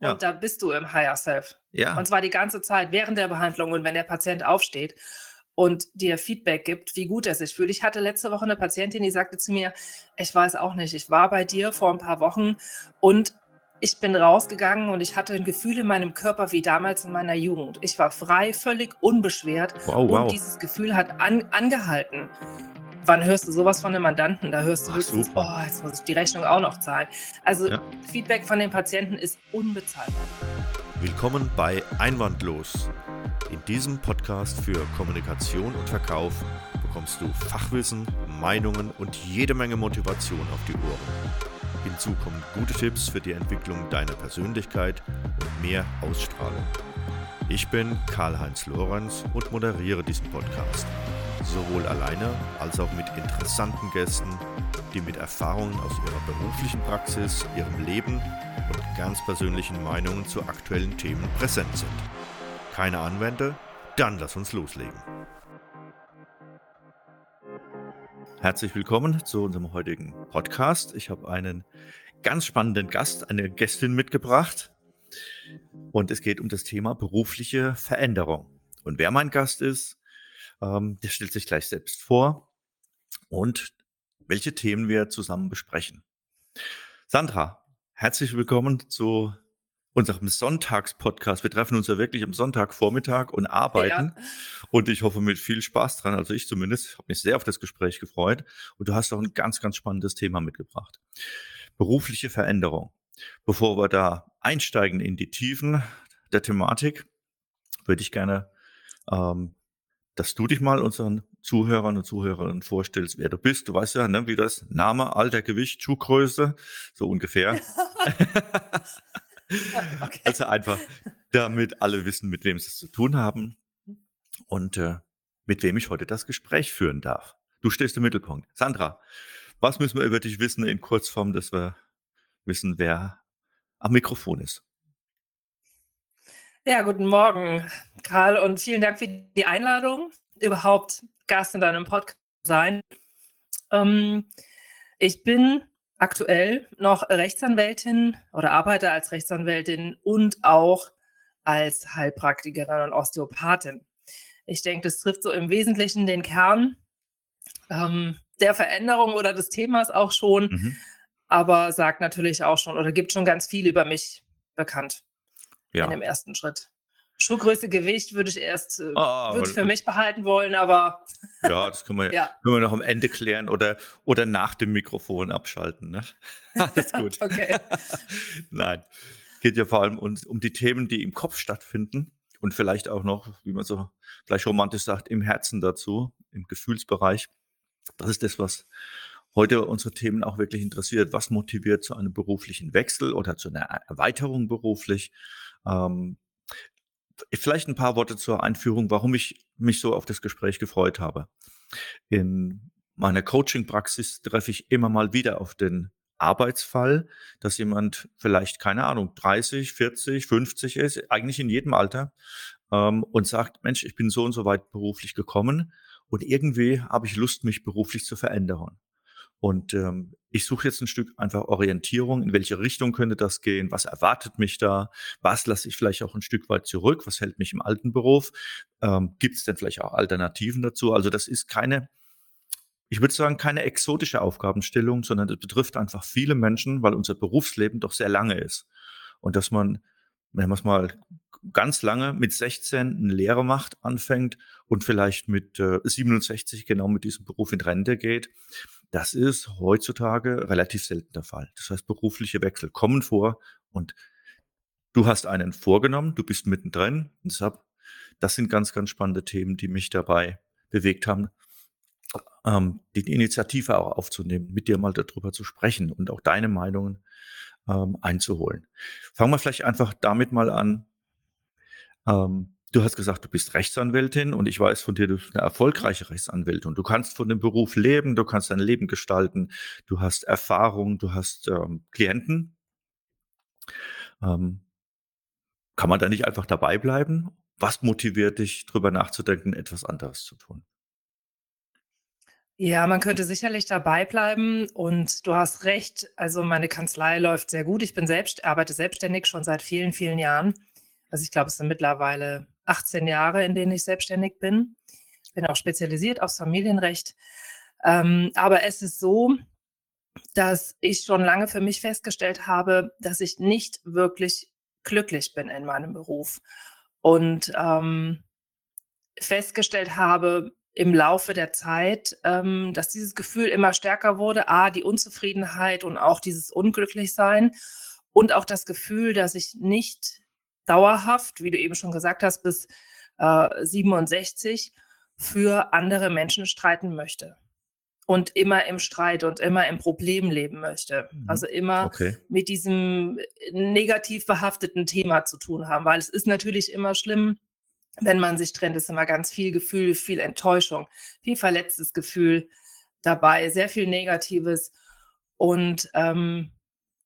Ja. Und da bist du im Higher Self. Ja. Und zwar die ganze Zeit während der Behandlung und wenn der Patient aufsteht und dir Feedback gibt, wie gut er sich fühlt. Ich hatte letzte Woche eine Patientin, die sagte zu mir, ich weiß auch nicht, ich war bei dir vor ein paar Wochen und ich bin rausgegangen und ich hatte ein Gefühl in meinem Körper wie damals in meiner Jugend. Ich war frei, völlig unbeschwert Wow, wow. und dieses Gefühl hat an, angehalten. Wann hörst du sowas von einem Mandanten? Da hörst du Ach, höchstens, super. oh, jetzt muss ich die Rechnung auch noch zahlen. Also Ja. Feedback von den Patienten ist unbezahlbar. Willkommen bei Einwandlos. In diesem Podcast für Kommunikation und Verkauf bekommst du Fachwissen, Meinungen und jede Menge Motivation auf die Ohren. Hinzu kommen gute Tipps für die Entwicklung deiner Persönlichkeit und mehr Ausstrahlung. Ich bin Karl-Heinz Lorenz und moderiere diesen Podcast. Sowohl alleine als auch mit interessanten Gästen, die mit Erfahrungen aus ihrer beruflichen Praxis, ihrem Leben und ganz persönlichen Meinungen zu aktuellen Themen präsent sind. Keine Anwender? Dann lass uns loslegen. Herzlich willkommen zu unserem heutigen Podcast. Ich habe einen ganz spannenden Gast, eine Gästin mitgebracht. Und es geht um das Thema berufliche Veränderung. Und wer mein Gast ist, ähm, der stellt sich gleich selbst vor und welche Themen wir zusammen besprechen. Sandra, herzlich willkommen zu unserem Sonntagspodcast. Wir treffen uns ja wirklich am Sonntagvormittag und arbeiten. Und ich hoffe mit viel Spaß dran. Also ich zumindest. Habe mich sehr auf das Gespräch gefreut. Und du hast auch ein ganz, ganz spannendes Thema mitgebracht. Berufliche Veränderung. Bevor wir da einsteigen in die Tiefen der Thematik, würde ich gerne, ähm, dass du dich mal unseren Zuhörern und Zuhörerinnen vorstellst, wer du bist. Du weißt ja, ne, wie das Name, Alter, Gewicht, Schuhgröße, so ungefähr. Okay. Also einfach, damit alle wissen, mit wem sie es zu tun haben und äh, mit wem ich heute das Gespräch führen darf. Du stehst im Mittelpunkt. Sandra, was müssen wir über dich wissen in Kurzform, dass wir wissen, wer am Mikrofon ist? Ja, guten Morgen, Karl, und vielen Dank für die Einladung, überhaupt Gast in deinem Podcast zu sein. Ähm, ich bin aktuell noch Rechtsanwältin oder arbeite als Rechtsanwältin und auch als Heilpraktikerin und Osteopathin. Ich denke, das trifft so im Wesentlichen den Kern ähm, der Veränderung oder des Themas auch schon, Mhm. aber sagt natürlich auch schon oder gibt schon ganz viel über mich bekannt in Ja. dem ersten Schritt. Schuhgröße, Gewicht würde ich erst äh, Ah, würde ich für mich behalten wollen, aber ja, das können wir, ja. können wir noch am Ende klären oder, oder nach dem Mikrofon abschalten. Ne? Alles gut. Okay. Nein, geht ja vor allem um, um die Themen, die im Kopf stattfinden und vielleicht auch noch, wie man so vielleicht romantisch sagt, im Herzen dazu, im Gefühlsbereich. Das ist das, was heute unsere Themen auch wirklich interessiert. Was motiviert zu einem beruflichen Wechsel oder zu einer Erweiterung beruflich? Ähm, vielleicht ein paar Worte zur Einführung, warum ich mich so auf das Gespräch gefreut habe. In meiner Coaching-Praxis treffe ich immer mal wieder auf den Arbeitsfall, dass jemand vielleicht, keine Ahnung, 30, 40, 50 ist, eigentlich in jedem Alter, ähm, und sagt, Mensch, ich bin so und so weit beruflich gekommen und irgendwie habe ich Lust, mich beruflich zu verändern. Und ähm, ich suche jetzt ein Stück einfach Orientierung, in welche Richtung könnte das gehen, was erwartet mich da, was lasse ich vielleicht auch ein Stück weit zurück, was hält mich im alten Beruf, ähm, gibt es denn vielleicht auch Alternativen dazu? Also das ist keine, ich würde sagen, keine exotische Aufgabenstellung, sondern das betrifft einfach viele Menschen, weil unser Berufsleben doch sehr lange ist. Und dass man, wenn man es mal ganz lange mit 16 eine Lehre macht, anfängt und vielleicht mit äh, 67 genau mit diesem Beruf in Rente geht, das ist heutzutage relativ selten der Fall. Das heißt, berufliche Wechsel kommen vor und du hast einen vorgenommen, du bist mittendrin. Deshalb, das sind ganz, ganz spannende Themen, die mich dabei bewegt haben, ähm, die Initiative auch aufzunehmen, mit dir mal darüber zu sprechen und auch deine Meinungen ähm, einzuholen. Fangen wir vielleicht einfach damit mal an. Ähm, du hast gesagt, du bist Rechtsanwältin und ich weiß von dir, du bist eine erfolgreiche Rechtsanwältin. Du kannst von dem Beruf leben, du kannst dein Leben gestalten, du hast Erfahrung, du hast ähm, Klienten. Ähm, kann man da nicht einfach dabei bleiben? Was motiviert dich, darüber nachzudenken, etwas anderes zu tun? Ja, man könnte sicherlich dabei bleiben und du hast recht. Also meine Kanzlei läuft sehr gut. Ich bin selbst, arbeite selbstständig schon seit vielen, vielen Jahren. Also ich glaube, es sind mittlerweile 18 Jahre, in denen ich selbstständig bin. Ich bin auch spezialisiert aufs Familienrecht. Ähm, aber es ist so, dass ich schon lange für mich festgestellt habe, dass ich nicht wirklich glücklich bin in meinem Beruf. Und ähm, festgestellt habe, im Laufe der Zeit, ähm, dass dieses Gefühl immer stärker wurde. A, die Unzufriedenheit und auch dieses Unglücklichsein und auch das Gefühl, dass ich nicht dauerhaft, wie du eben schon gesagt hast, bis äh, 67 für andere Menschen streiten möchte. Und immer im Streit und immer im Problem leben möchte. Mhm. Also immer okay. mit diesem negativ behafteten Thema zu tun haben, weil es ist natürlich immer schlimm, wenn man sich trennt, ist immer ganz viel Gefühl, viel Enttäuschung, viel verletztes Gefühl dabei, sehr viel Negatives. Und ähm,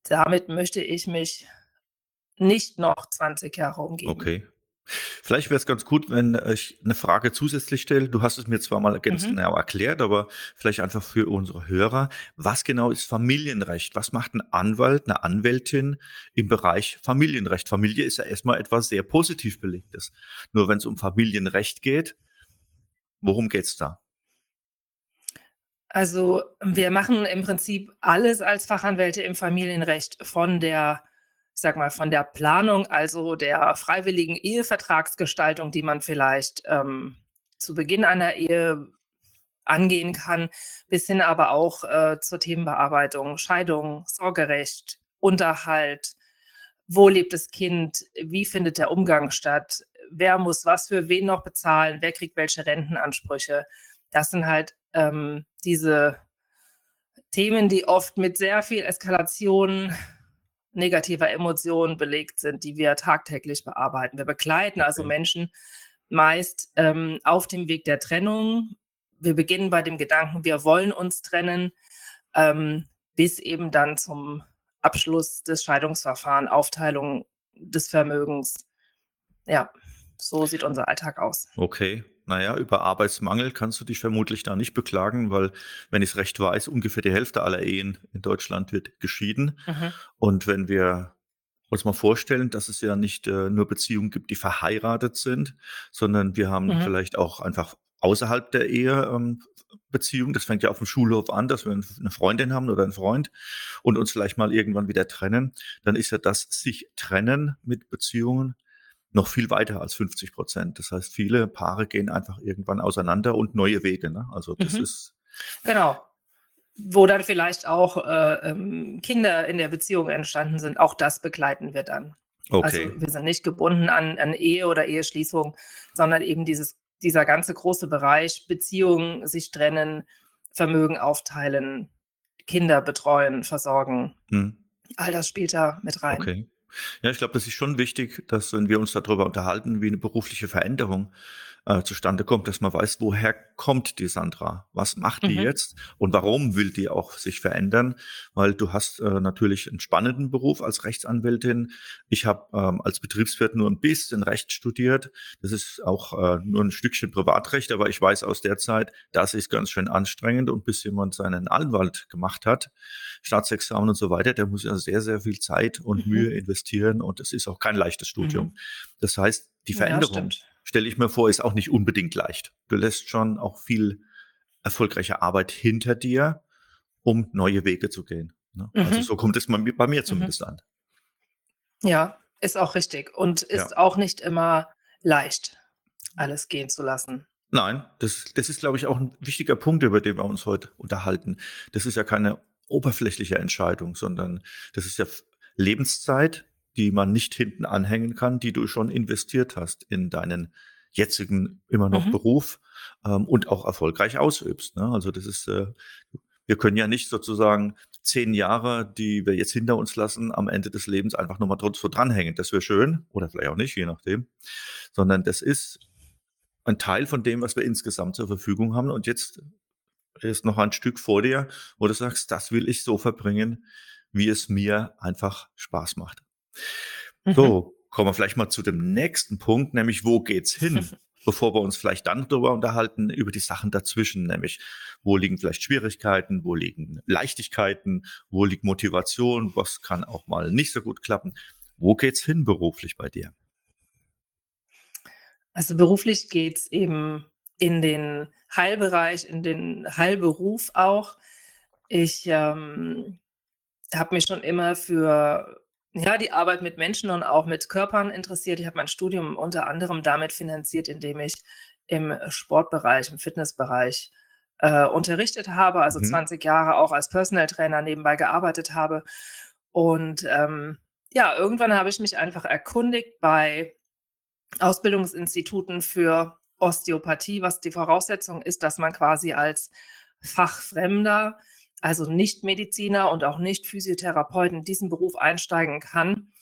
damit möchte ich mich nicht noch 20 Jahre umgehen. Okay. Vielleicht wäre es ganz gut, wenn ich eine Frage zusätzlich stelle. Du hast es mir zwar mal ganz mhm. genau erklärt, aber vielleicht einfach für unsere Hörer. Was genau ist Familienrecht? Was macht ein Anwalt, eine Anwältin im Bereich Familienrecht? Familie ist ja erstmal etwas sehr positiv belegtes. Nur wenn es um Familienrecht geht, worum geht es da? Also wir machen im Prinzip alles als Fachanwälte im Familienrecht von der sag mal, von der Planung, also der freiwilligen Ehevertragsgestaltung, die man vielleicht ähm, zu Beginn einer Ehe angehen kann, bis hin aber auch äh, zur Themenbearbeitung, Scheidung, Sorgerecht, Unterhalt, wo lebt das Kind, wie findet der Umgang statt, wer muss was für wen noch bezahlen, wer kriegt welche Rentenansprüche. Das sind halt ähm, diese Themen, die oft mit sehr viel Eskalation negativer Emotionen belegt sind, die wir tagtäglich bearbeiten. Wir begleiten also Menschen meist ähm, auf dem Weg der Trennung. Wir beginnen bei dem Gedanken, wir wollen uns trennen, ähm, bis eben dann zum Abschluss des Scheidungsverfahrens, Aufteilung des Vermögens. Ja, so sieht unser Alltag aus. Okay. Naja, über Arbeitsmangel kannst du dich vermutlich da nicht beklagen, weil, wenn ich es recht weiß, ungefähr die Hälfte aller Ehen in Deutschland wird geschieden. Mhm. Und wenn wir uns mal vorstellen, dass es ja nicht äh, nur Beziehungen gibt, die verheiratet sind, sondern wir haben mhm. vielleicht auch einfach außerhalb der Ehe ähm, Beziehungen. Das fängt ja auf dem Schulhof an, dass wir eine Freundin haben oder einen Freund und uns vielleicht mal irgendwann wieder trennen. Dann ist ja das sich trennen mit Beziehungen noch viel weiter als 50 Prozent. Das heißt, viele Paare gehen einfach irgendwann auseinander und neue Wege. Ne? Also das mhm. ist. Genau. Wo dann vielleicht auch äh, ähm, Kinder in der Beziehung entstanden sind, auch das begleiten wir dann. Okay. Also wir sind nicht gebunden an, an Ehe oder Eheschließung, sondern eben dieses, dieser ganze große Bereich Beziehungen, sich trennen, Vermögen aufteilen, Kinder betreuen, versorgen. Hm. All das spielt da mit rein. Okay. Ja, ich glaube, das ist schon wichtig, dass wenn wir uns darüber unterhalten, wie eine berufliche Veränderung äh, zustande kommt, dass man weiß, woher kommt die Sandra? Was macht die mhm. jetzt? Und warum will die auch sich verändern? Weil du hast äh, natürlich einen spannenden Beruf als Rechtsanwältin. Ich habe ähm, als Betriebswirt nur ein bisschen Recht studiert. Das ist auch äh, nur ein Stückchen Privatrecht, aber ich weiß aus der Zeit, das ist ganz schön anstrengend. Und bis jemand seinen Anwalt gemacht hat, Staatsexamen und so weiter, der muss ja sehr, sehr viel Zeit und mhm. Mühe investieren. Und es ist auch kein leichtes Studium. Mhm. Das heißt, die Veränderung ja, stelle ich mir vor, ist auch nicht unbedingt leicht. Du lässt schon auch viel erfolgreiche Arbeit hinter dir, um neue Wege zu gehen. Ne? Also mhm. Also so kommt es bei mir mhm. zumindest mhm. an. Ja, ist auch richtig und ist ja. auch nicht immer leicht, alles gehen zu lassen. Nein, das, das ist, glaube ich, auch ein wichtiger Punkt, über den wir uns heute unterhalten. Das ist ja keine oberflächliche Entscheidung, sondern das ist ja Lebenszeit, die man nicht hinten anhängen kann, die du schon investiert hast in deinen jetzigen immer noch mhm. Beruf ähm, und auch erfolgreich ausübst. Ne? Also das ist, äh, wir können ja nicht sozusagen zehn Jahre, die wir jetzt hinter uns lassen, am Ende des Lebens einfach nochmal so dranhängen. Das wäre schön oder vielleicht auch nicht, je nachdem. Sondern das ist ein Teil von dem, was wir insgesamt zur Verfügung haben. Und jetzt ist noch ein Stück vor dir, wo du sagst, das will ich so verbringen, wie es mir einfach Spaß macht. Mhm. So, kommen wir vielleicht mal zu dem nächsten Punkt, nämlich wo geht's hin? bevor wir uns vielleicht dann darüber unterhalten, über die Sachen dazwischen, nämlich wo liegen vielleicht Schwierigkeiten, wo liegen Leichtigkeiten, wo liegt Motivation, was kann auch mal nicht so gut klappen. Wo geht's hin beruflich bei dir? Also beruflich geht es eben in den Heilbereich, in den Heilberuf auch. Ich ähm, habe mich schon immer für ja, die Arbeit mit Menschen und auch mit Körpern interessiert. Ich habe mein Studium unter anderem damit finanziert, indem ich im Sportbereich, im Fitnessbereich äh, unterrichtet habe, also mhm. 20 Jahre auch als Personal Trainer nebenbei gearbeitet habe. Und ähm, ja, irgendwann habe ich mich einfach erkundigt bei Ausbildungsinstituten für Osteopathie, was die Voraussetzung ist, dass man quasi als Fachfremder, also nicht Mediziner und auch nicht Physiotherapeut in diesen Beruf einsteigen kann.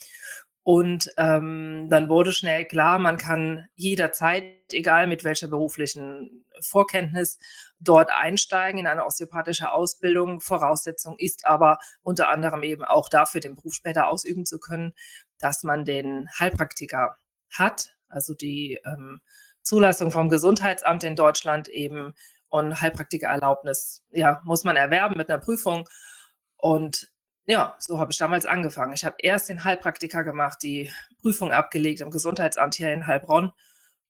Und ähm, dann wurde schnell klar, man kann jederzeit, egal mit welcher beruflichen Vorkenntnis, dort einsteigen in eine osteopathische Ausbildung. Voraussetzung ist aber unter anderem eben auch dafür, den Beruf später ausüben zu können, dass man den Heilpraktiker hat, also die ähm, Zulassung vom Gesundheitsamt in Deutschland eben und Heilpraktikererlaubnis, ja, muss man erwerben mit einer Prüfung. Und ja, so habe ich damals angefangen. Ich habe erst den Heilpraktiker gemacht, die Prüfung abgelegt im Gesundheitsamt hier in Heilbronn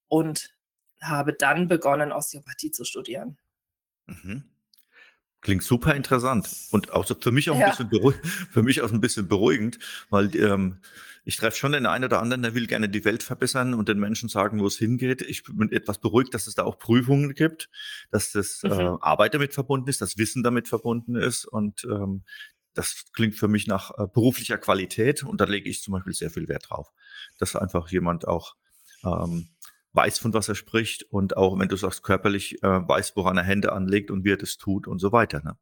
und habe dann begonnen, Osteopathie zu studieren. Mhm. Klingt super interessant und auch so für mich auch ein ja. bisschen für mich auch ein bisschen beruhigend, weil ähm, ich treffe schon den einen oder anderen, der will gerne die Welt verbessern und den Menschen sagen, wo es hingeht. Ich bin etwas beruhigt, dass es da auch Prüfungen gibt, dass das äh, mhm. äh, Arbeit damit verbunden ist, das Wissen damit verbunden ist und ähm, das klingt für mich nach äh, beruflicher Qualität und da lege ich zum Beispiel sehr viel Wert drauf, dass einfach jemand auch ähm, weiß, von was er spricht und auch, wenn du sagst, körperlich äh, weiß, woran er Hände anlegt und wie er das tut und so weiter. Ne?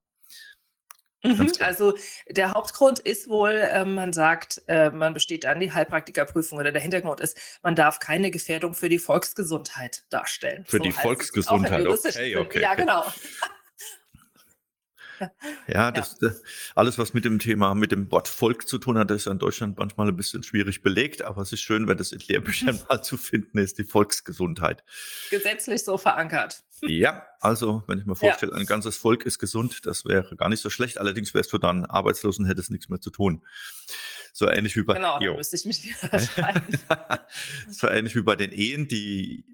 Mhm, also der Hauptgrund ist wohl, äh, man sagt, äh, man besteht an die Heilpraktikerprüfung oder der Hintergrund ist, man darf keine Gefährdung für die Volksgesundheit darstellen. Für so die Volksgesundheit, okay, okay. Ja, genau. Ja, das, das, alles, was mit dem Thema, mit dem Wort Volk zu tun hat, ist in Deutschland manchmal ein bisschen schwierig belegt, aber es ist schön, wenn das in Lehrbüchern mal zu finden ist, die Volksgesundheit. Gesetzlich so verankert. Ja, also wenn ich mir vorstelle, ja. ein ganzes Volk ist gesund, das wäre gar nicht so schlecht. Allerdings wärst du dann arbeitslos und hättest nichts mehr zu tun. So ähnlich wie bei genau, dann müsste ich mich wieder So ähnlich wie bei den Ehen, die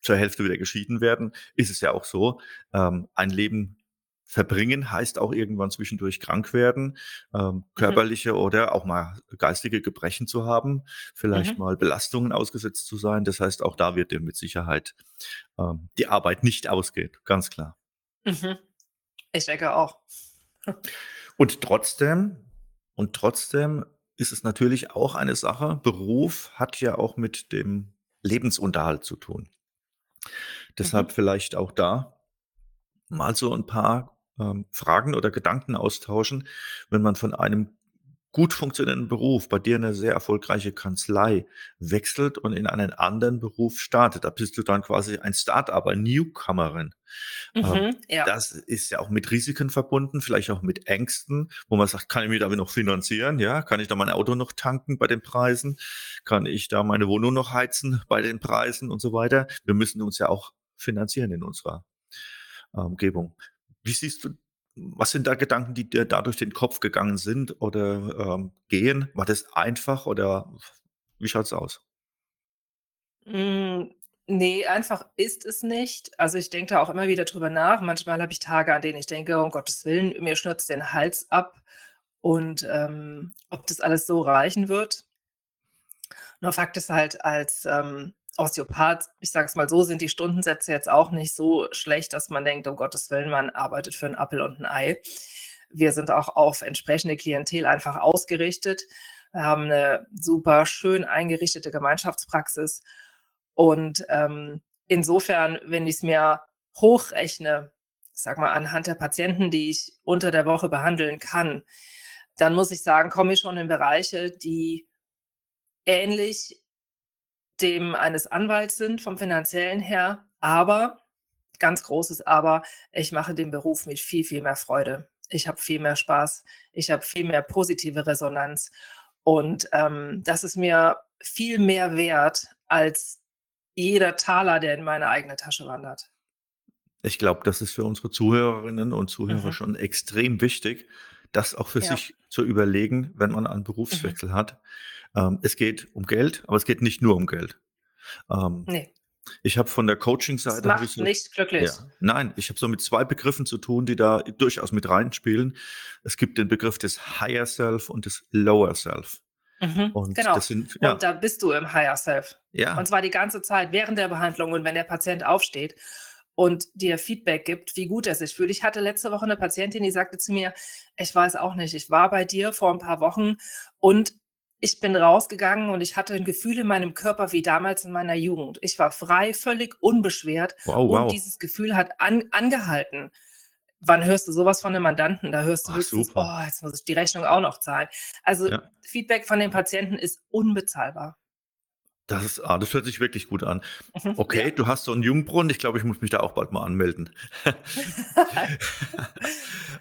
zur Hälfte wieder geschieden werden, ist es ja auch so, ähm, ein Leben Verbringen heißt auch irgendwann zwischendurch krank werden, ähm, mhm. körperliche mhm. oder auch mal geistige Gebrechen zu haben, vielleicht mhm. mal Belastungen ausgesetzt zu sein. Das heißt, auch da wird dir mit Sicherheit ähm, die Arbeit nicht ausgehen, ganz klar. Mhm. Ich denke auch. und trotzdem, und trotzdem ist es natürlich auch eine Sache, Beruf hat ja auch mit dem Lebensunterhalt zu tun. Deshalb mhm. vielleicht auch da mal so ein paar ähm, Fragen oder Gedanken austauschen, wenn man von einem gut funktionierenden Beruf, bei dir eine sehr erfolgreiche Kanzlei wechselt und in einen anderen Beruf startet. Da bist du dann quasi ein Start-up, ein Newcomerin. Ähm, mhm, ja. Das ist ja auch mit Risiken verbunden, vielleicht auch mit Ängsten, wo man sagt, kann ich mich damit noch finanzieren? Ja, kann ich da mein Auto noch tanken bei den Preisen? Kann ich da meine Wohnung noch heizen bei den Preisen und so weiter? Wir müssen uns ja auch finanzieren in unserer Umgebung. Wie siehst du, was sind da Gedanken, die dir da durch den Kopf gegangen sind oder ähm, gehen? War das einfach oder wie schaut es aus? Hm, ne, einfach ist es nicht. Also, ich denke da auch immer wieder drüber nach. Manchmal habe ich Tage, an denen ich denke: „Um Gottes Willen, mir schnürzt den Hals ab“ und, ähm, ob das alles so reichen wird. Nur Fakt ist halt, als, ähm, Osteopath, ich sage es mal so, sind die Stundensätze jetzt auch nicht so schlecht, dass man denkt, um Gottes Willen, man arbeitet für einen Appel und ein Ei. Wir sind auch auf entsprechende Klientel einfach ausgerichtet. Wir haben eine super schön eingerichtete Gemeinschaftspraxis. Und ähm, insofern, wenn ich es mir hochrechne, sag mal, anhand der Patienten, die ich unter der Woche behandeln kann, dann muss ich sagen, komme ich schon in Bereiche, die ähnlich dem eines Anwalts sind vom finanziellen her. Aber, ganz großes Aber, ich mache den Beruf mit viel, viel mehr Freude. Ich habe viel mehr Spaß. Ich habe viel mehr positive Resonanz. Und ähm, das ist mir viel mehr wert als jeder Taler, der in meine eigene Tasche wandert. Ich glaube, das ist für unsere Zuhörerinnen und Zuhörer Mhm. schon extrem wichtig, das auch für Ja. sich zu überlegen, wenn man einen Mhm. Berufswechsel hat. Ähm, es geht um Geld, aber es geht nicht nur um Geld. Ähm, Ne. ich habe von der Coaching-Seite macht so nicht glücklich. ja, nein, ich habe so mit 2 Begriffen zu tun, die da durchaus mit reinspielen. Es gibt den Begriff des Higher Self und des Lower Self. Mhm. Und Genau. das sind ja, Und da bist du im Higher Self. Und ja, zwar die ganze Zeit während der Behandlung und wenn der Patient aufsteht und dir Feedback gibt, wie gut er sich fühlt. Ich hatte letzte Woche eine Patientin, die sagte zu mir, ich weiß auch nicht, ich war bei dir vor ein paar Wochen und ich bin rausgegangen und ich hatte ein Gefühl in meinem Körper wie damals in meiner Jugend. Ich war frei, völlig unbeschwert wow, und wow. dieses Gefühl hat an, angehalten. Wann hörst du sowas von einem Mandanten? Da hörst du Ach, höchstens, super. oh, jetzt muss ich die Rechnung auch noch zahlen. Also Ja. Feedback von den Patienten ist unbezahlbar. Das ist ah, das hört sich wirklich gut an. Mhm. Okay, Ja. du hast so einen Jungbrunnen. Ich glaube, ich muss mich da auch bald mal anmelden.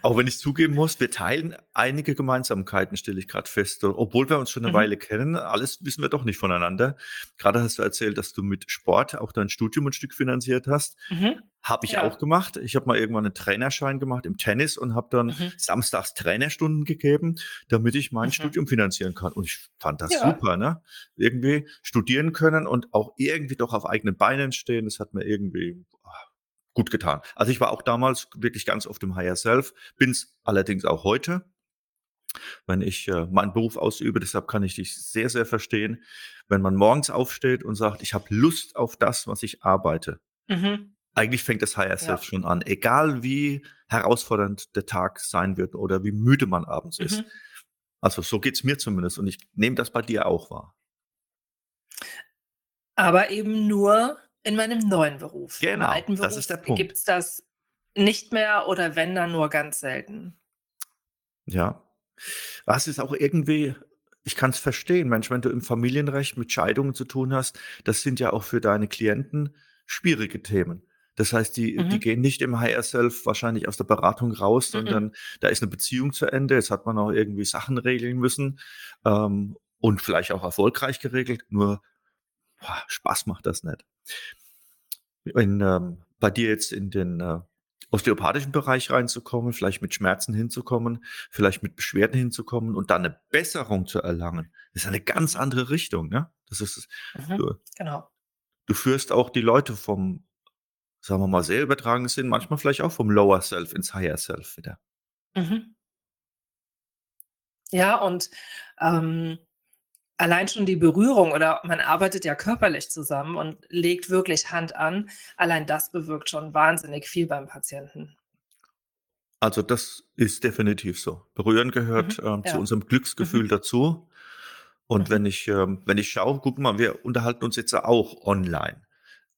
Auch wenn ich zugeben muss, wir teilen einige Gemeinsamkeiten, stelle ich gerade fest. Obwohl wir uns schon eine Mhm. Weile kennen, alles wissen wir doch nicht voneinander. Gerade hast du erzählt, dass du mit Sport auch dein Studium ein Stück finanziert hast. Mhm. Habe ich Ja. auch gemacht. Ich habe mal irgendwann einen Trainerschein gemacht im Tennis und habe dann Mhm. samstags Trainerstunden gegeben, damit ich mein Mhm. Studium finanzieren kann. Und ich fand das Ja. super, ne? Irgendwie studieren können und auch irgendwie doch auf eigenen Beinen stehen. Das hat mir irgendwie ah, gut getan. Also ich war auch damals wirklich ganz oft im Higher Self, bin's allerdings auch heute, wenn ich äh, meinen Beruf ausübe. Deshalb kann ich dich sehr, sehr verstehen, wenn man morgens aufsteht und sagt, ich habe Lust auf das, was ich arbeite. Mhm. Eigentlich fängt das Higher Self Ja. schon an, egal wie herausfordernd der Tag sein wird oder wie müde man abends ist. Mhm. Also so geht's mir zumindest und ich nehme das bei dir auch wahr. Aber eben nur in meinem neuen Beruf. Im Genau, alten das Beruf ist der Punkt. gibt es das nicht mehr oder wenn dann nur ganz selten. Ja. Was ist auch irgendwie ich kann es verstehen, Mensch, wenn du im Familienrecht mit Scheidungen zu tun hast, das sind ja auch für deine Klienten schwierige Themen. Das heißt, die die Mhm. gehen nicht im Higher Self wahrscheinlich aus der Beratung raus, Mhm. sondern da ist 'ne Beziehung zu Ende. Jetzt hat man auch irgendwie Sachen regeln müssen, ähm, und vielleicht auch erfolgreich geregelt, nur, boah, Spaß macht das nicht. In, ähm bei dir jetzt in den, äh, osteopathischen Bereich reinzukommen, vielleicht mit Schmerzen hinzukommen, vielleicht mit Beschwerden hinzukommen und dann 'ne Besserung zu erlangen, ist eine ganz andere Richtung, ne? Das ist Mhm. du Genau. du führst auch die Leute vom, sagen wir mal, sehr übertragenen Sinn, manchmal vielleicht auch vom Lower Self ins Higher Self wieder. Mhm. Ja, und, ähm, allein schon die Berührung oder man arbeitet ja körperlich zusammen und legt wirklich Hand an. Allein das bewirkt schon wahnsinnig viel beim Patienten. Also, das ist definitiv so. Berühren gehört, Mhm. ähm, zu Ja. unserem Glücksgefühl Mhm. dazu. Und Mhm. wenn ich, ähm wenn ich schaue, guck mal, wir unterhalten uns jetzt ja auch online.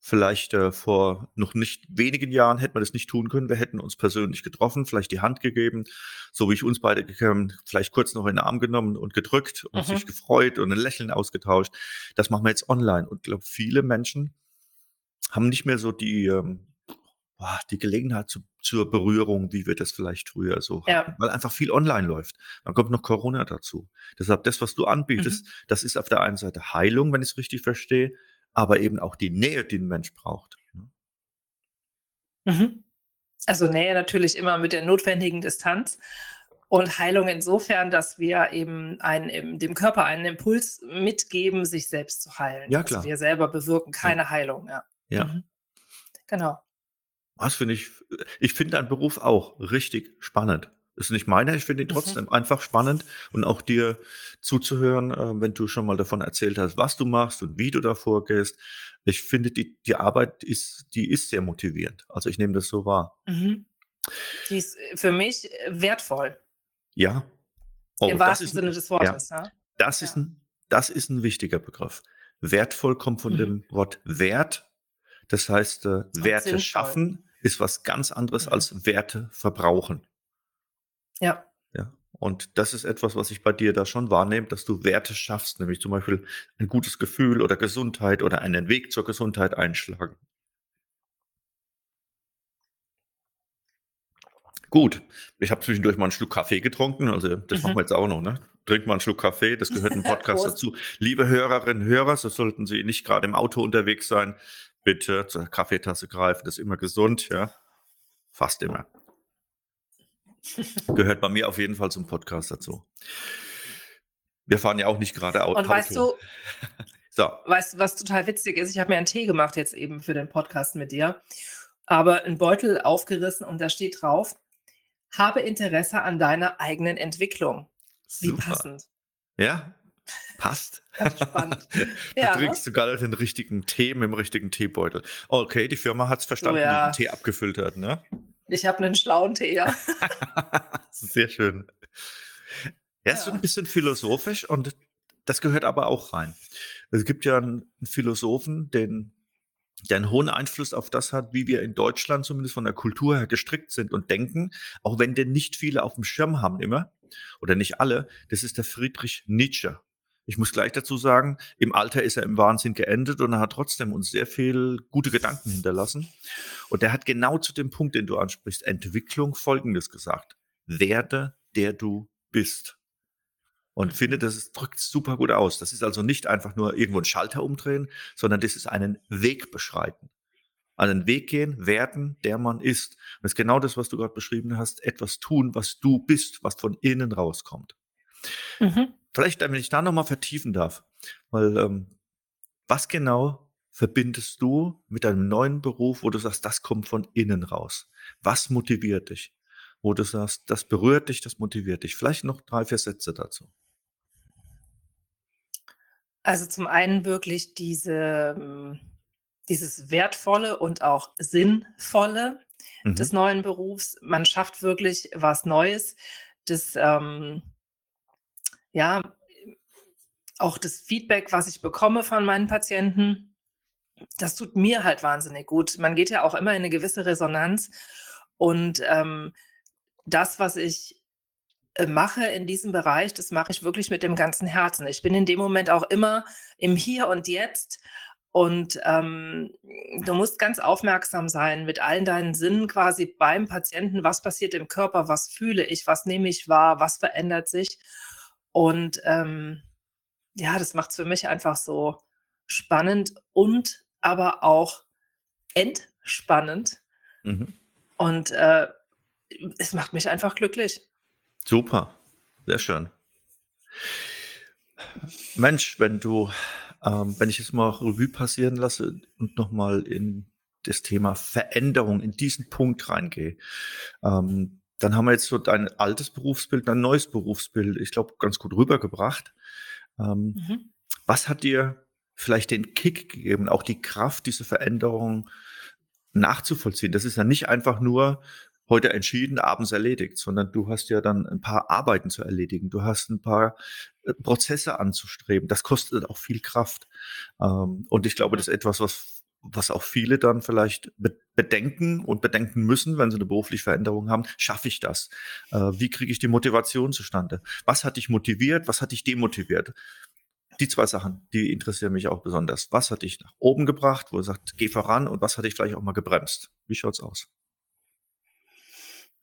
Vielleicht, äh, vor noch nicht wenigen Jahren hätten wir das nicht tun können. Wir hätten uns persönlich getroffen, vielleicht die Hand gegeben, so wie ich uns beide gekommen, vielleicht kurz noch in den Arm genommen und gedrückt und sich Mhm. gefreut und 'n Lächeln ausgetauscht. Das machen wir jetzt online und glaube, viele Menschen haben nicht mehr so die, ähm, die Gelegenheit zu zur Berührung, wie wir das vielleicht früher so hatten, Ja. weil einfach viel online läuft. Dann kommt noch Corona dazu. Deshalb das, was du Mhm. anbietest, das ist auf der einen Seite Heilung, wenn ich's richtig verstehe, aber eben auch die Nähe, die 'n Mensch braucht, ne? Mhm. Also, Nähe natürlich immer mit der notwendigen Distanz und Heilung insofern, dass wir eben einen dem Körper einen Impuls mitgeben, sich selbst zu heilen. Ja, Also, klar. wir selber bewirken Ja. keine Heilung, ja. Ja. Mhm. Genau. Das finde ich ich finde deinen Beruf auch richtig spannend. Ist nicht meiner, ich finde ihn Mhm. trotzdem einfach spannend und auch dir zuzuhören, äh, wenn du schon mal davon erzählt hast, was du machst und wie du da vorgehst. Ich finde, die die Arbeit ist die ist sehr motivierend. Also, ich nehme das so wahr. Mhm. Die ist, äh, für mich, äh, wertvoll. Ja. Oh, Im das wahrsten ist Sinne des ja, Wortes, ja. das ist Ja. 'n das ist 'n wichtiger Begriff. Wertvoll kommt von Mhm. dem Wort Wert. Das heißt, äh, Werte sinnvoll. schaffen ist was ganz anderes Mhm. als Werte verbrauchen. Ja. Ja, und das ist etwas, was ich bei dir da schon wahrnehme, dass du Werte schaffst, nämlich zum Beispiel ein gutes Gefühl oder Gesundheit oder einen Weg zur Gesundheit einschlagen. Gut, ich habe zwischendurch mal 'n Schluck Kaffee getrunken, also das machen Mhm. wir jetzt auch noch, ne? trink mal einen Schluck Kaffee, das gehört im Podcast dazu. Liebe Hörerinnen und Hörer, so sollten Sie nicht gerade im Auto unterwegs sein, bitte zur Kaffeetasse greifen, das ist immer gesund, ja. Fast immer. Gehört bei mir auf jeden Fall zum Podcast dazu. Wir fahren ja auch nicht gerade Auto. Und weißt du, so. weißt, was total witzig ist? Ich habe mir einen Tee gemacht jetzt eben für den Podcast mit dir, aber einen Beutel aufgerissen und da steht drauf, habe Interesse an deiner eigenen Entwicklung. Wie Super. passend. Ja, passt. spannend. du ja, trinkst sogar den richtigen Tee mit dem richtigen Teebeutel. Okay, die Firma hat es verstanden, oh, ja. die den Tee abgefüllt hat, ne? Ich habe einen schlauen Tee, ja. Sehr schön. Ja, ist so ein bisschen philosophisch und das gehört aber auch rein. Es gibt ja einen Philosophen, den, der einen hohen Einfluss auf das hat, wie wir in Deutschland zumindest von der Kultur her gestrickt sind und denken, auch wenn den nicht viele auf dem Schirm haben immer oder nicht alle. Das ist der Friedrich Nietzsche. Ich muss gleich dazu sagen, im Alter ist er im Wahnsinn geendet und er hat trotzdem uns sehr viel gute Gedanken hinterlassen. Und er hat genau zu dem Punkt, den du ansprichst, Entwicklung Folgendes gesagt. Werde der du bist. Und finde, das drückt super gut aus. Das ist also nicht einfach nur irgendwo einen Schalter umdrehen, sondern das ist einen Weg beschreiten. Einen Weg gehen, werden, der man ist. Und das ist genau das, was du gerade beschrieben hast. Etwas tun, was du bist, was von innen rauskommt. Mhm. Vielleicht, wenn ich da nochmal vertiefen darf, weil ähm, was genau verbindest du mit deinem neuen Beruf, wo du sagst, das kommt von innen raus? Was motiviert dich? Wo du sagst, das berührt dich, das motiviert dich. Vielleicht noch drei, vier Sätze dazu. Also zum einen wirklich diese, hm, dieses Wertvolle und auch Sinnvolle mhm. des neuen Berufs. Man schafft wirklich was Neues. Das, ähm, ja, auch das Feedback, was ich bekomme von meinen Patienten, das tut mir halt wahnsinnig gut. Man geht ja auch immer in eine gewisse Resonanz und ähm, das, was ich äh, mache in diesem Bereich, das mache ich wirklich mit dem ganzen Herzen. Ich bin in dem Moment auch immer im Hier und Jetzt und ähm, du musst ganz aufmerksam sein mit allen deinen Sinnen quasi beim Patienten. Was passiert im Körper? Was fühle ich? Was nehme ich wahr? Was verändert sich? Und ähm, ja, das macht es für mich einfach so spannend und aber auch entspannend. Mhm. Und äh, es macht mich einfach glücklich. Super, sehr schön. Mensch, wenn du, ähm, wenn ich jetzt mal Revue passieren lasse und nochmal in das Thema Veränderung in diesen Punkt reingehe, ähm, dann haben wir jetzt so dein altes Berufsbild, dein neues Berufsbild, ich glaube, ganz gut rübergebracht. Ähm, mhm. Was hat dir vielleicht den Kick gegeben, auch die Kraft, diese Veränderung nachzuvollziehen? Das ist ja nicht einfach nur heute entschieden, abends erledigt, sondern du hast ja dann ein paar Arbeiten zu erledigen. Du hast ein paar äh, Prozesse anzustreben. Das kostet auch viel Kraft. Ähm, und ich glaube, das ist etwas, was, was auch viele dann vielleicht bedenken und bedenken müssen, wenn sie eine berufliche Veränderung haben. Schaffe ich das? Äh, wie kriege ich die Motivation zustande? Was hat dich motiviert? Was hat dich demotiviert? Die zwei Sachen, die interessieren mich auch besonders. Was hat dich nach oben gebracht, wo du sagst, geh voran und was hat dich vielleicht auch mal gebremst? Wie schaut's aus?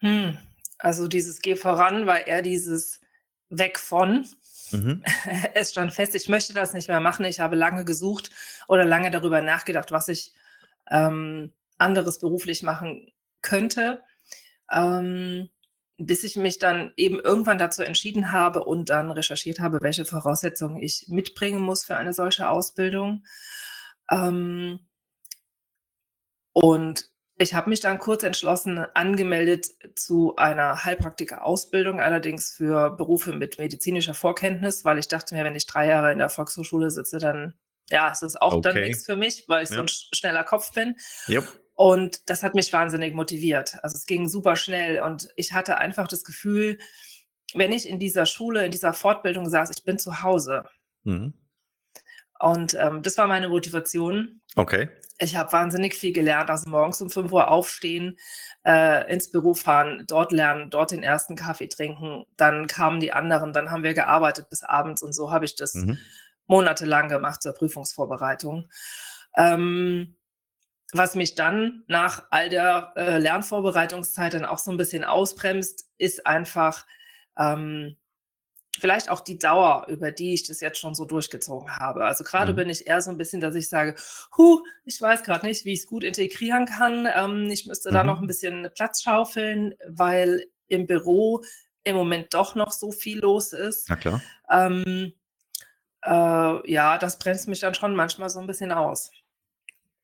Hm, also dieses Geh voran war eher dieses Weg von. Mhm. Es stand fest, ich möchte das nicht mehr machen. Ich habe lange gesucht oder lange darüber nachgedacht, was ich ähm, anderes beruflich machen könnte, ähm, bis ich mich dann eben irgendwann dazu entschieden habe und dann recherchiert habe, welche Voraussetzungen ich mitbringen muss für eine solche Ausbildung. Ähm, und ich habe mich dann kurz entschlossen angemeldet zu einer Heilpraktiker-Ausbildung, allerdings für Berufe mit medizinischer Vorkenntnis, weil ich dachte mir, wenn ich drei Jahre in der Volkshochschule sitze, dann ja, es ist auch okay. dann nichts für mich, weil ich ja. so ein schneller Kopf bin. Yep. Und das hat mich wahnsinnig motiviert. Also es ging super schnell und ich hatte einfach das Gefühl, wenn ich in dieser Schule, in dieser Fortbildung saß, ich bin zu Hause. Mhm. Und ähm, das war meine Motivation. Okay ich habe wahnsinnig viel gelernt. Also morgens um 5 Uhr aufstehen, äh, ins Büro fahren, dort lernen, dort den ersten Kaffee trinken. Dann kamen die anderen, dann haben wir gearbeitet bis abends und so habe ich das mhm. monatelang gemacht zur Prüfungsvorbereitung. Ähm, was mich dann nach all der äh, Lernvorbereitungszeit dann auch so ein bisschen ausbremst, ist einfach, ähm, vielleicht auch die Dauer, über die ich das jetzt schon so durchgezogen habe. Also gerade Mhm. bin ich eher so ein bisschen, dass ich sage, huh, ich weiß gerade nicht, wie ich es gut integrieren kann. Ähm, ich müsste da noch ein Mhm. bisschen Platz schaufeln, weil im Büro im Moment doch noch so viel los ist. Na klar. Ähm, äh, ja, das bremst mich dann schon manchmal so ein bisschen aus.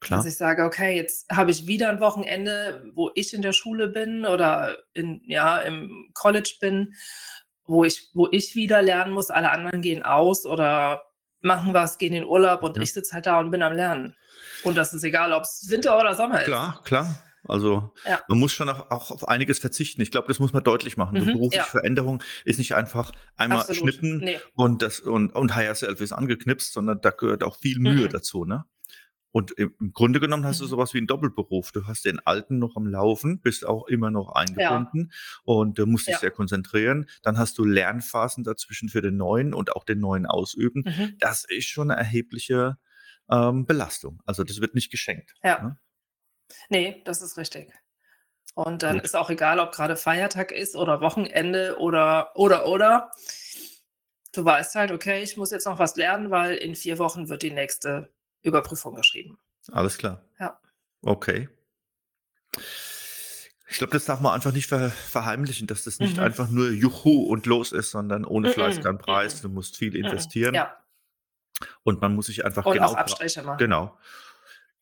Dass Klar. ich sage, okay, jetzt habe ich wieder ein Wochenende, wo ich in der Schule bin oder in, ja, im College bin, wo ich, wo ich wieder lernen muss. Alle anderen gehen aus oder machen was, gehen in den Urlaub und Ja. ich sitze halt da und bin am Lernen. Und das ist egal, ob es Winter oder Sommer ist. Klar, klar. Also Ja. man muss schon auch, auch auf einiges verzichten. Ich glaube, das muss man deutlich machen. So Mhm, berufliche ja. Veränderung ist nicht einfach einmal Absolut. schnippen Nee. und das und, und Higher Self ist angeknipst, sondern da gehört auch viel Mühe Mhm. dazu, ne? Und im, Grunde genommen hast du Mhm. sowas wie einen Doppelberuf. Du hast den alten noch am Laufen, bist auch immer noch Ja. eingebunden und du musst dich Ja. sehr konzentrieren. Dann hast du Lernphasen dazwischen für den neuen und auch den neuen ausüben. Mhm. Das ist schon eine erhebliche ähm, Belastung. Also das wird nicht geschenkt. Ja. Ne? Nee, das ist richtig. Und dann Gut. ist auch egal, ob gerade Feiertag ist oder Wochenende oder, oder, oder. Du weißt halt, okay, ich muss jetzt noch was lernen, weil in vier Wochen wird die nächste Überprüfung geschrieben. Alles klar. Ja. Okay. Ich glaube, das darf man einfach nicht ver verheimlichen, dass das nicht Mhm. einfach nur Juhu und los ist, sondern ohne Fleiß Mhm, kein Preis. mhm. Du musst viel Mhm. investieren Ja, und man muss sich einfach und genau auch Abstriche machen. Genau.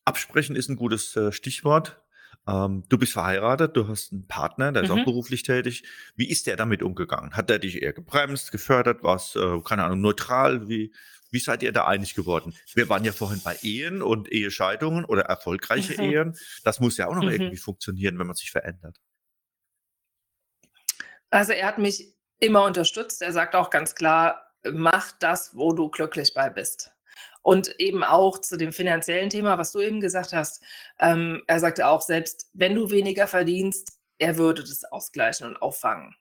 Absprechen ist ein gutes äh, Stichwort. Ähm, du bist verheiratet, du hast einen Partner, der ist auch Mhm. beruflich tätig. Wie ist der damit umgegangen? Hat er dich eher gebremst, gefördert, was, äh, keine Ahnung, neutral? Wie, wie seid ihr da einig geworden? Wir waren ja vorhin bei Ehen und Ehescheidungen oder erfolgreiche Mhm. Ehen. Das muss ja auch noch Mhm. irgendwie funktionieren, wenn man sich verändert. Also er hat mich immer unterstützt. Er sagt auch ganz klar, mach das, wo du glücklich bei bist. Und eben auch zu dem finanziellen Thema, was du eben gesagt hast. Ähm, er sagte auch, selbst wenn du weniger verdienst, er würde das ausgleichen und auffangen.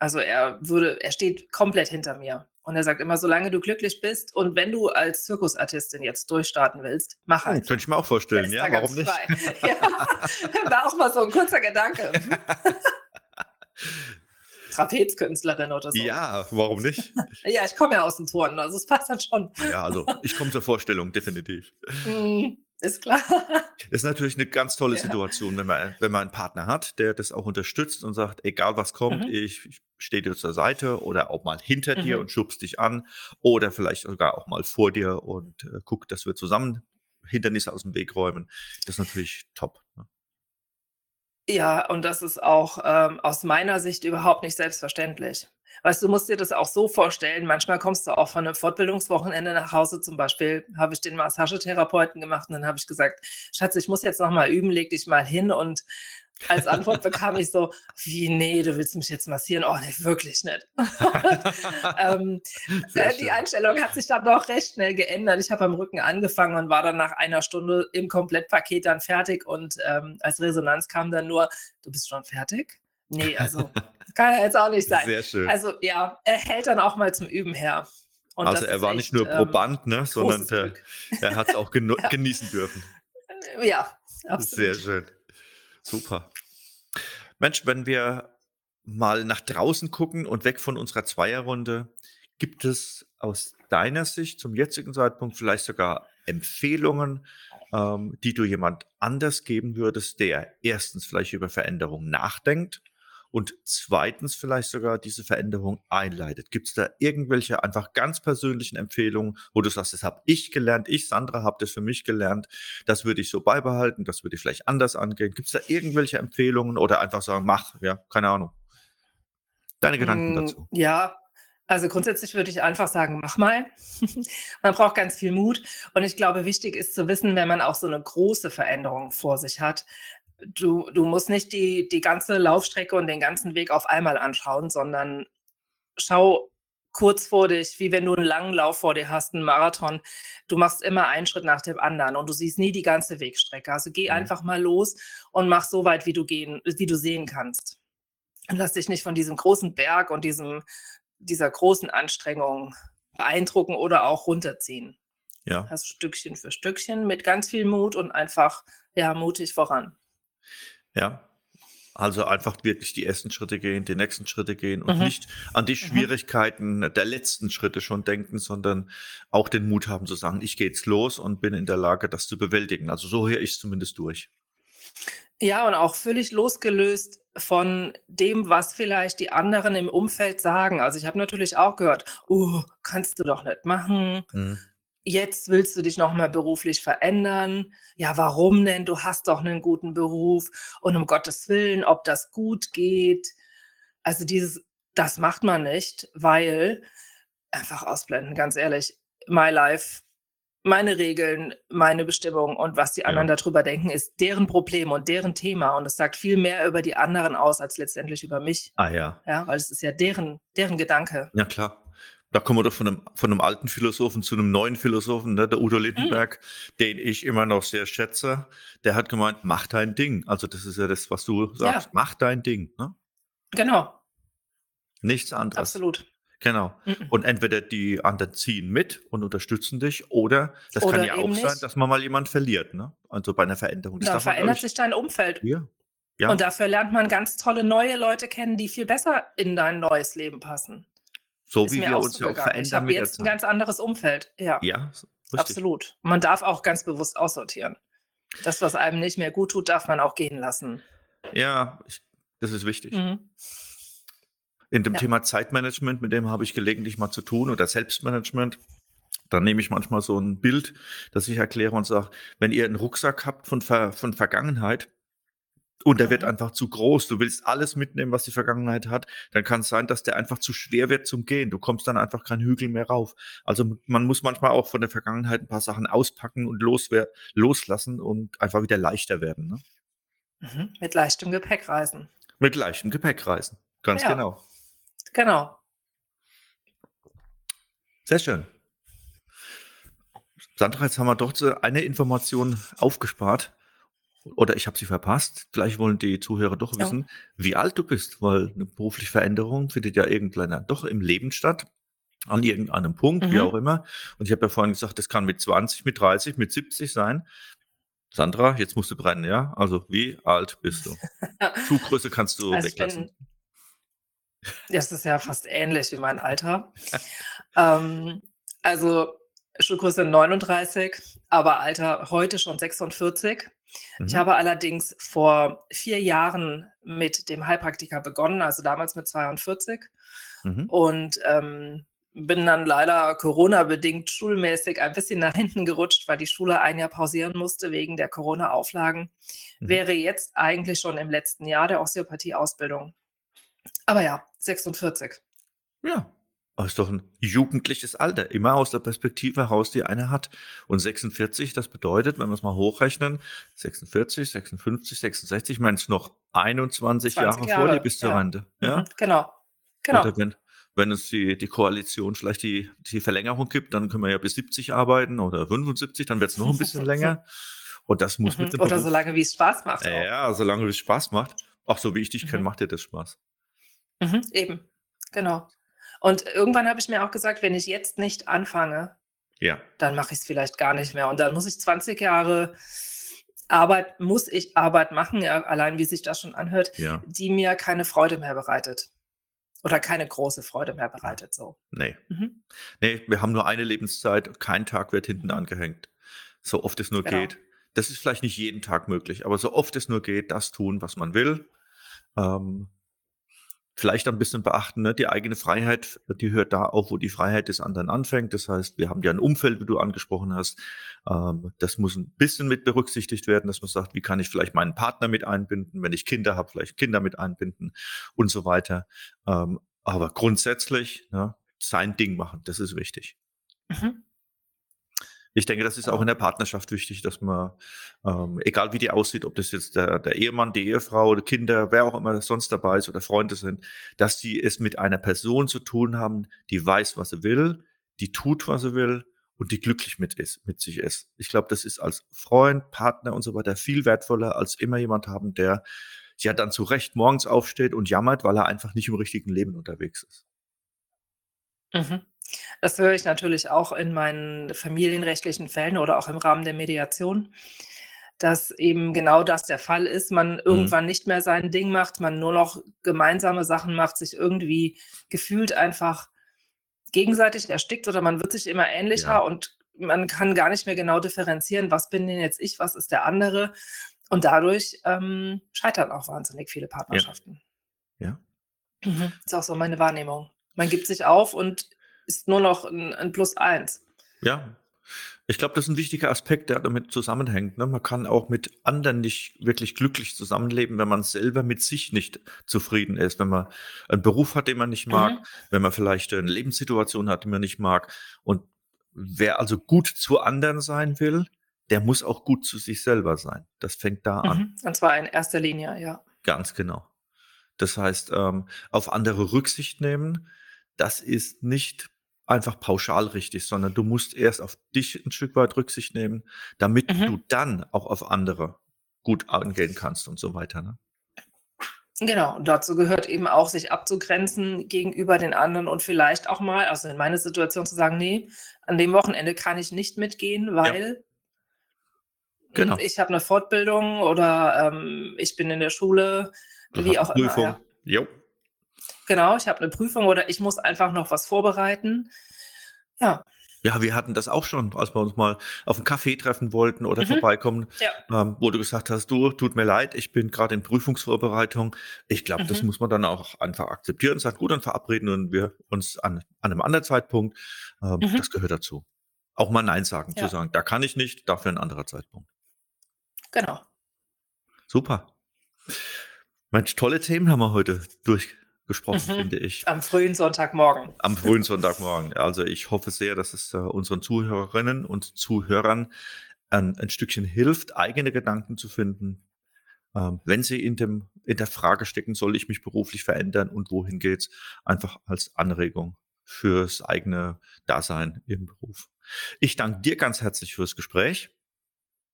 Also er würde, er steht komplett hinter mir. Und er sagt immer, solange du glücklich bist und wenn du als Zirkusartistin jetzt durchstarten willst, mach Hm, halt. könnte ich mir auch vorstellen, ja, warum nicht? Ja, war auch mal so ein kurzer Gedanke. Trapezkünstlerin oder so. Ja, warum nicht? Ja, ich komme ja aus dem Turnen, also es passt dann schon. Ja, also ich komme zur Vorstellung, definitiv. Hm, ist klar. Ist natürlich eine ganz tolle Ja. Situation, wenn man, wenn man einen Partner hat, der das auch unterstützt und sagt, egal was kommt, Mhm. ich, ich stehe dir zur Seite oder auch mal hinter dir Mhm. und schubst dich an oder vielleicht sogar auch mal vor dir und äh, guck, dass wir zusammen Hindernisse aus dem Weg räumen. Das ist natürlich top. Ne? Ja, und das ist auch ähm, aus meiner Sicht überhaupt nicht selbstverständlich. Weißt du, du musst dir das auch so vorstellen, manchmal kommst du auch von einem Fortbildungswochenende nach Hause, zum Beispiel habe ich den Massagetherapeuten gemacht und dann habe ich gesagt, Schatz, ich muss jetzt noch mal üben, leg dich mal hin und als Antwort bekam ich so, wie, nee, du willst mich jetzt massieren? Oh, nee, wirklich nicht. ähm, äh, schön. die Einstellung hat sich dann doch recht schnell geändert. Ich habe am Rücken angefangen und war dann nach einer Stunde im Komplettpaket dann fertig und ähm, als Resonanz kam dann nur, du bist schon fertig? Nee, also kann ja jetzt auch nicht sein. Sehr schön. Also ja, er hält dann auch mal zum Üben her. Und also er war nicht nur ähm, Proband, ne, sondern der, er hat es auch Ja. genießen dürfen. Ja, Sehr absolut. schön. Super. Mensch, wenn wir mal nach draußen gucken und weg von unserer Zweierrunde, gibt es aus deiner Sicht zum jetzigen Zeitpunkt vielleicht sogar Empfehlungen, ähm, die du jemand anders geben würdest, der erstens vielleicht über Veränderung nachdenkt und zweitens vielleicht sogar diese Veränderung einleitet? Gibt es da irgendwelche einfach ganz persönlichen Empfehlungen, wo du sagst, das habe ich gelernt, ich, Sandra, habe das für mich gelernt, das würde ich so beibehalten, das würde ich vielleicht anders angehen? Gibt es da irgendwelche Empfehlungen oder einfach sagen, mach, ja, keine Ahnung. Deine Gedanken Mm, dazu. Ja, also grundsätzlich würde ich einfach sagen, mach mal. man braucht ganz viel Mut. Und ich glaube, wichtig ist zu wissen, wenn man auch so eine große Veränderung vor sich hat, du, du musst nicht die, die ganze Laufstrecke und den ganzen Weg auf einmal anschauen, sondern schau kurz vor dich, wie wenn du einen langen Lauf vor dir hast, einen Marathon. Du machst immer einen Schritt nach dem anderen und du siehst nie die ganze Wegstrecke. Also geh Mhm. einfach mal los und mach so weit, wie du gehen, wie du sehen kannst. Und lass dich nicht von diesem großen Berg und diesem, dieser großen Anstrengung beeindrucken oder auch runterziehen. Ja. Also Stückchen für Stückchen mit ganz viel Mut und einfach ja mutig voran. Ja, Also einfach wirklich die ersten Schritte gehen, die nächsten Schritte gehen und Mhm. nicht an die Mhm. Schwierigkeiten der letzten Schritte schon denken, sondern auch den Mut haben zu sagen, ich gehe jetzt los und bin in der Lage, das zu bewältigen. Also so höre ich es zumindest durch. Ja, und auch völlig losgelöst von dem, was vielleicht die anderen im Umfeld sagen. Also ich habe natürlich auch gehört, oh, kannst du doch nicht machen. Mhm. Jetzt willst du dich noch mal beruflich verändern. Ja, warum denn? Du hast doch einen guten Beruf und um Gottes Willen, ob das gut geht. Also dieses, das macht man nicht, weil einfach ausblenden, ganz ehrlich. My life, meine Regeln, meine Bestimmung und was die anderen Ja. darüber denken, ist deren Problem und deren Thema. Und es sagt viel mehr über die anderen aus als letztendlich über mich. Ah ja. Ja, weil es ist ja deren, deren Gedanke. Ja, klar. Da kommen wir doch von einem, von einem alten Philosophen zu einem neuen Philosophen, ne? der Udo Lindenberg, den ich immer noch sehr schätze. Der hat gemeint, mach dein Ding. Also das ist ja das, was du sagst. Ja. Mach dein Ding. Ne? Genau, Nichts anderes. absolut. Genau. Mhm. Und entweder die anderen ziehen mit und unterstützen dich, oder das kann Oder ja auch eben sein, nicht. dass man mal jemand verliert, ne? Also bei einer Veränderung. Das Dann man, glaub verändert ich, sich dein Umfeld. ja. Ja. Und dafür lernt man ganz tolle neue Leute kennen, die viel besser in dein neues Leben passen. So Ist wie wir uns ja auch gegangen. Ich verändern habe jetzt ein ganz anderes Umfeld. Ja, Ja, richtig. absolut. Man darf auch ganz bewusst aussortieren. Das, was einem nicht mehr gut tut, darf man auch gehen lassen. Ja, ich, das ist wichtig. Mhm. In dem Ja. Thema Zeitmanagement, mit dem habe ich gelegentlich mal zu tun, oder Selbstmanagement. Da nehme ich manchmal so ein Bild, das ich erkläre und sage, wenn ihr einen Rucksack habt von, Ver von Vergangenheit und der wird Mhm. einfach zu groß, du willst alles mitnehmen, was die Vergangenheit hat, dann kann es sein, dass der einfach zu schwer wird zum Gehen. Du kommst dann einfach keinen Hügel mehr rauf. Also man muss manchmal auch von der Vergangenheit ein paar Sachen auspacken und loswer loslassen und einfach wieder leichter werden. Ne? Mhm. Mit leichtem Gepäck reisen. Mit leichtem Gepäck reisen. Ganz Ja. genau. Genau. Sehr schön. Sandra, jetzt haben wir doch eine Information aufgespart. Oder ich habe sie verpasst. Vielleicht wollen die Zuhörer doch Ja. wissen, wie alt du bist, weil eine berufliche Veränderung findet ja irgendeiner doch im Leben statt. An irgendeinem Punkt, wie Mhm. auch immer. Und ich habe ja vorhin gesagt, das kann mit 20, mit 30, mit 70 sein. Sandra, jetzt musst du brennen, ja? Also, wie alt bist du? Schuhgröße kannst du Also weglassen. bin, das ist ja fast ähnlich wie mein Alter. ähm, also Schuhgröße 39, aber Alter heute schon 46. Ich Mhm. habe allerdings vor vier Jahren mit dem Heilpraktiker begonnen, also damals mit 42 Mhm. und ähm, bin dann leider Corona-bedingt schulmäßig ein bisschen nach hinten gerutscht, weil die Schule ein Jahr pausieren musste wegen der Corona-Auflagen. Mhm. Wäre jetzt eigentlich schon im letzten Jahr der Osteopathie-Ausbildung. Aber ja, 46. Ja, ist doch ein jugendliches Alter, immer aus der Perspektive heraus, die einer hat. Und 46, das bedeutet, wenn wir es mal hochrechnen, 46, 56, 66, ich meine es noch 21 20 Jahre vor dir Jahre, bis zur ja. Rente. Ja? Mhm, genau. Genau. Oder wenn, wenn es die, die Koalition vielleicht die, die Verlängerung gibt, dann können wir ja bis 70 arbeiten oder 75, dann wird es noch ein bisschen länger. Und das muss mit Mhm. dem Oder Beruf- solange wie es Spaß macht. auch. Ja, solange es Spaß macht. Ach, so wie ich dich kenne, Mhm. macht dir das Spaß. Mhm, eben, genau. Und irgendwann habe ich mir auch gesagt, wenn ich jetzt nicht anfange, Ja. dann mache ich es vielleicht gar nicht mehr. Und dann muss ich 20 Jahre Arbeit, muss ich Arbeit machen, allein wie sich das schon anhört, Ja. die mir keine Freude mehr bereitet. Oder keine große Freude mehr bereitet. So. Nee. Mhm. Nee, wir haben nur eine Lebenszeit, kein Tag wird hinten angehängt. So oft es nur Genau. geht. Das ist vielleicht nicht jeden Tag möglich, aber so oft es nur geht, das tun, was man will. Ähm, vielleicht ein bisschen beachten, ne? die eigene Freiheit, die hört da auf, wo die Freiheit des anderen anfängt. Das heißt, wir haben ja ein Umfeld, wie du angesprochen hast. Ähm, das muss ein bisschen mit berücksichtigt werden, dass man sagt, wie kann ich vielleicht meinen Partner mit einbinden, wenn ich Kinder habe, vielleicht Kinder mit einbinden und so weiter. Ähm, aber grundsätzlich ne, sein Ding machen, das ist wichtig. Mhm. Ich denke, das ist auch in der Partnerschaft wichtig, dass man, ähm, egal wie die aussieht, ob das jetzt der, der Ehemann, die Ehefrau, die Kinder, wer auch immer sonst dabei ist oder Freunde sind, dass die es mit einer Person zu tun haben, die weiß, was sie will, die tut, was sie will und die glücklich mit ist, mit sich ist. Ich glaube, das ist als Freund, Partner und so weiter viel wertvoller, als immer jemand haben, der ja dann zu Recht morgens aufsteht und jammert, weil er einfach nicht im richtigen Leben unterwegs ist. Mhm. Das höre ich natürlich auch in meinen familienrechtlichen Fällen oder auch im Rahmen der Mediation. dass eben genau das der Fall ist, man Mhm. irgendwann nicht mehr sein Ding macht, man nur noch gemeinsame Sachen macht, sich irgendwie gefühlt einfach gegenseitig erstickt oder man wird sich immer ähnlicher Ja. und man kann gar nicht mehr genau differenzieren, was bin denn jetzt ich, was ist der andere. Und dadurch ähm, scheitern auch wahnsinnig viele Partnerschaften. Ja. Mhm. Ist auch so meine Wahrnehmung. Man gibt sich auf und ist nur noch ein, ein Plus eins. Ja, ich glaube, das ist ein wichtiger Aspekt, der damit zusammenhängt. Ne? Man kann auch mit anderen nicht wirklich glücklich zusammenleben, wenn man selber mit sich nicht zufrieden ist. Wenn man einen Beruf hat, den man nicht mag, Mhm. wenn man vielleicht eine Lebenssituation hat, die man nicht mag. Und wer also gut zu anderen sein will, der muss auch gut zu sich selber sein. Das fängt da an. Mhm. Und zwar in erster Linie, ja. Ganz genau. Das heißt, ähm, auf andere Rücksicht nehmen, das ist nicht einfach pauschal richtig, sondern du musst erst auf dich ein Stück weit Rücksicht nehmen, damit Mhm. du dann auch auf andere gut angehen kannst und so weiter. Ne? Genau, und dazu gehört eben auch, sich abzugrenzen gegenüber den anderen und vielleicht auch mal, also in meine Situation zu sagen, nee, an dem Wochenende kann ich nicht mitgehen, weil Genau. hm, ich habe eine Fortbildung oder ähm, ich bin in der Schule, Du wie auch eine immer. Prüfung. Ja. Jo. Genau, ich habe eine Prüfung oder ich muss einfach noch was vorbereiten. Ja, Ja, wir hatten das auch schon, als wir uns mal auf einen Kaffee treffen wollten oder Mhm. vorbeikommen, ja, ähm, wo du gesagt hast, du, tut mir leid, ich bin gerade in Prüfungsvorbereitung. Ich glaube, das Mhm. muss man dann auch einfach akzeptieren und sagen, gut, dann verabreden und wir uns an, an einem anderen Zeitpunkt. Ähm, Mhm. Das gehört dazu. Auch mal Nein sagen, Ja. zu sagen, da kann ich nicht, dafür ein anderer Zeitpunkt. genau. Super. Mensch, tolle Themen haben wir heute durchgesprochen, Mhm. finde ich. Am frühen Sonntagmorgen. Am frühen Sonntagmorgen. Also ich hoffe sehr, dass es äh, unseren Zuhörerinnen und Zuhörern ein, ein Stückchen hilft, eigene Gedanken zu finden, ähm, wenn sie in, dem, in der Frage stecken, soll ich mich beruflich verändern und wohin geht's, einfach als Anregung fürs eigene Dasein im Beruf. Ich danke dir ganz herzlich fürs Gespräch.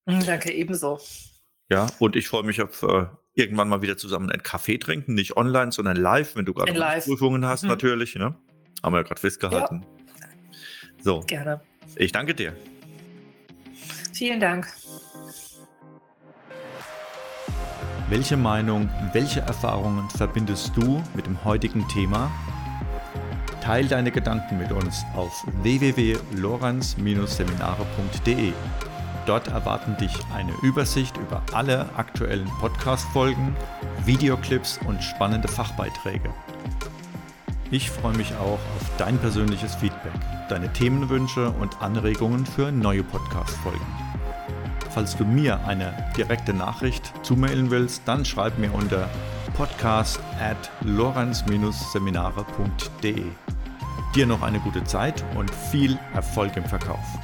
Danke, ebenso. Ja, und ich freue mich auf äh, irgendwann mal wieder zusammen einen Kaffee trinken, nicht online, sondern live, wenn du gerade. Prüfungen hast, Mhm. natürlich. Ne? Haben wir ja gerade festgehalten. So, Gerne. ich danke dir. Vielen Dank. Welche Meinung, welche Erfahrungen verbindest du mit dem heutigen Thema? Teil deine Gedanken mit uns auf www.lorenz-seminare.de. Dort erwarten dich eine Übersicht über alle aktuellen Podcast-Folgen, Videoclips und spannende Fachbeiträge. Ich freue mich auch auf dein persönliches Feedback, deine Themenwünsche und Anregungen für neue Podcast-Folgen. Falls du mir eine direkte Nachricht zumailen willst, dann schreib mir unter podcast at lorenz-seminare.de. Dir noch eine gute Zeit und viel Erfolg im Verkauf.